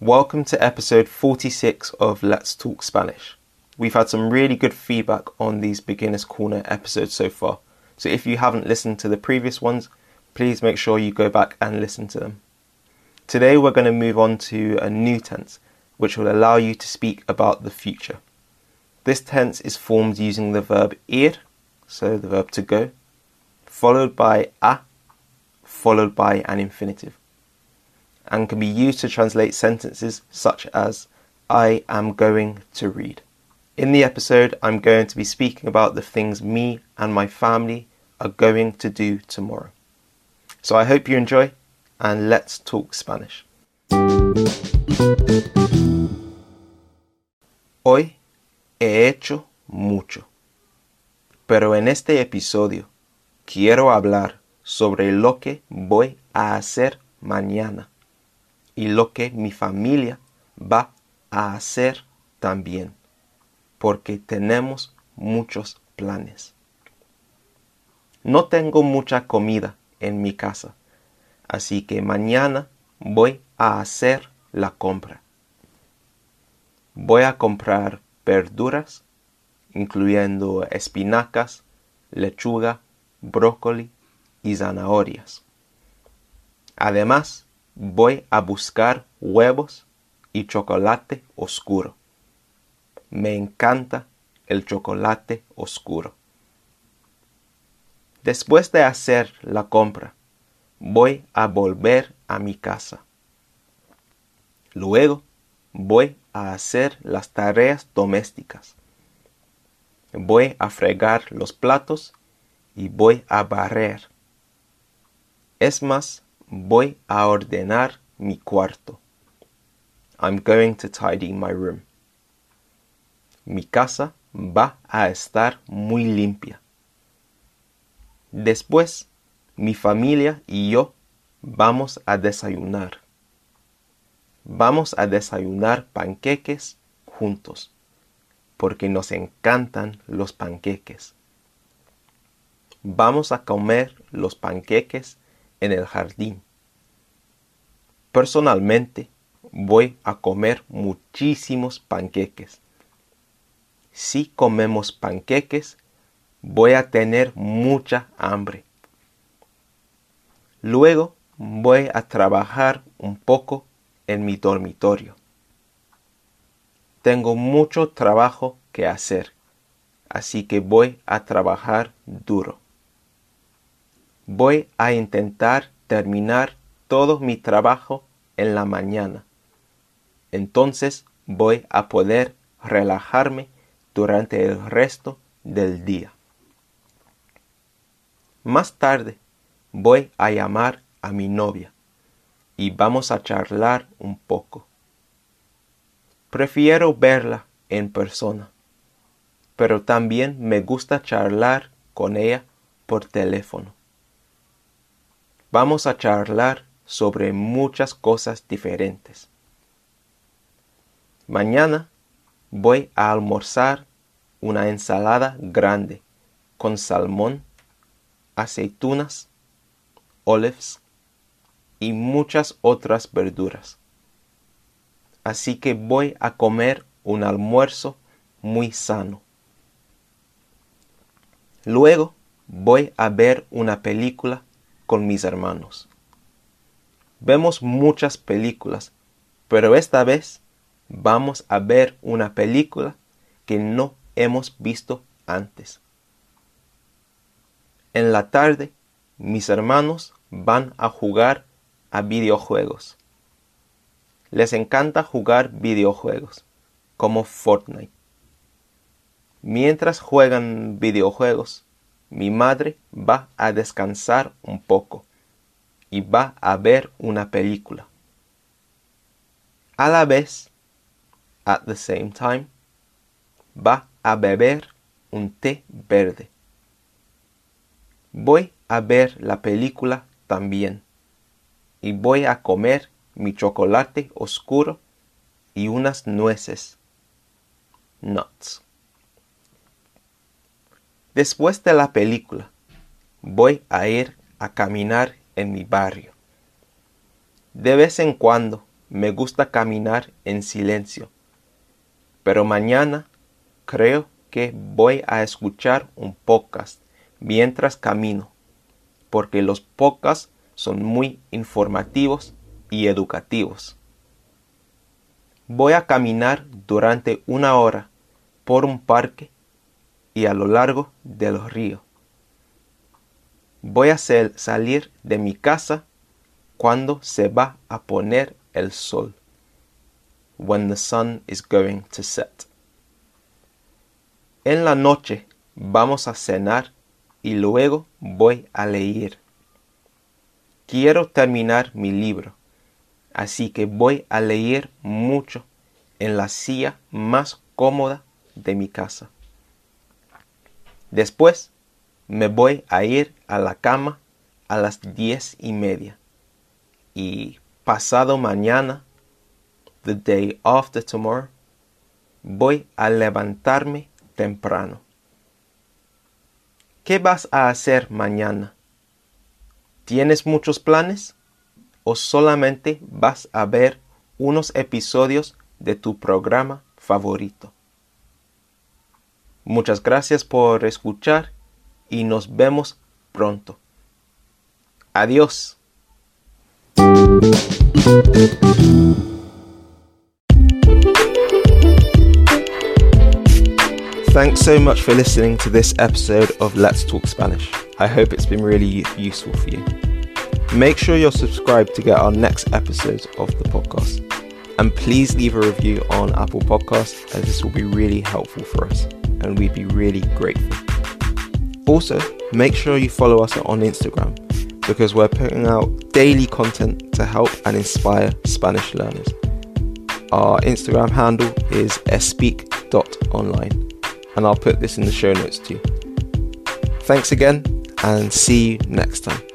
Welcome to episode 46 of Let's Talk Spanish. We've had some really good feedback on these Beginner's Corner episodes so far, so if you haven't listened to the previous ones, please make sure you go back and listen to them. Today we're going to move on to a new tense, which will allow you to speak about the future. This tense is formed using the verb ir, so the verb to go, followed by a, followed by an infinitive and can be used to translate sentences such as I am going to read. In the episode, I'm going to be speaking about the things me and my family are going to do tomorrow. So I hope you enjoy and let's talk Spanish. Hoy he hecho mucho, pero en este episodio quiero hablar sobre lo que voy a hacer mañana y lo que mi familia va a hacer también, porque tenemos muchos planes. No tengo mucha comida en mi casa, así que mañana voy a hacer la compra. Voy a comprar verduras, incluyendo espinacas, lechuga, brócoli y zanahorias. Además, voy a buscar huevos y chocolate oscuro. Me encanta el chocolate oscuro. Después de hacer la compra, voy a volver a mi casa. Luego voy a hacer las tareas domésticas. Voy a fregar los platos y voy a barrer. Es más, Voy a ordenar mi cuarto. I'm going to tidy my room. Mi casa va a estar muy limpia. Después, mi familia y yo vamos a desayunar. Vamos a desayunar panqueques juntos, porque nos encantan los panqueques. Vamos a comer los panqueques en el jardín. Personalmente voy a comer muchísimos panqueques. Si comemos panqueques, voy a tener mucha hambre. Luego voy a trabajar un poco en mi dormitorio. Tengo mucho trabajo que hacer, así que voy a trabajar duro. Voy a intentar terminar todo mi trabajo en la mañana. Entonces voy a poder relajarme durante el resto del día. Más tarde voy a llamar a mi novia y vamos a charlar un poco. Prefiero verla en persona, pero también me gusta charlar con ella por teléfono. Vamos a charlar sobre muchas cosas diferentes. Mañana voy a almorzar una ensalada grande con salmón, aceitunas, olives y muchas otras verduras. Así que voy a comer un almuerzo muy sano. Luego voy a ver una película con mis hermanos. Vemos muchas películas, pero esta vez vamos a ver una película que no hemos visto antes. En la tarde, mis hermanos van a jugar a videojuegos. Les encanta jugar videojuegos, como Fortnite. Mientras juegan videojuegos, mi madre va a descansar un poco y va a ver una película. A la vez, at the same time, va a beber un té verde. Voy a ver la película también y voy a comer mi chocolate oscuro y unas nueces. Nuts. Después de la película, voy a ir a caminar en mi barrio. De vez en cuando me gusta caminar en silencio. Pero mañana creo que voy a escuchar un podcast mientras camino, porque los podcasts son muy informativos y educativos. Voy a caminar durante una hora por un parque y a lo largo de los ríos. Voy a salir de mi casa cuando se va a poner el sol. When the sun is going to set. En la noche vamos a cenar y luego voy a leer. Quiero terminar mi libro, así que voy a leer mucho en la silla más cómoda de mi casa. Después me voy a ir a la cama a las diez y media. Y pasado mañana, the day after tomorrow, voy a levantarme temprano. ¿Qué vas a hacer mañana? ¿Tienes muchos planes? ¿O solamente vas a ver unos episodios de tu programa favorito? Muchas gracias por escuchar y nos vemos pronto. Adiós. Thanks so much for listening to this episode of Let's Talk Spanish. I hope it's been really useful for you. Make sure you're subscribed to get our next episodes of the podcast. And please leave a review on Apple Podcasts, as this will be really helpful for us, and we'd be really grateful. Also, make sure you follow us on Instagram because we're putting out daily content to help and inspire Spanish learners. Our Instagram handle is espeak.online, and I'll put this in the show notes too. Thanks again, and see you next time.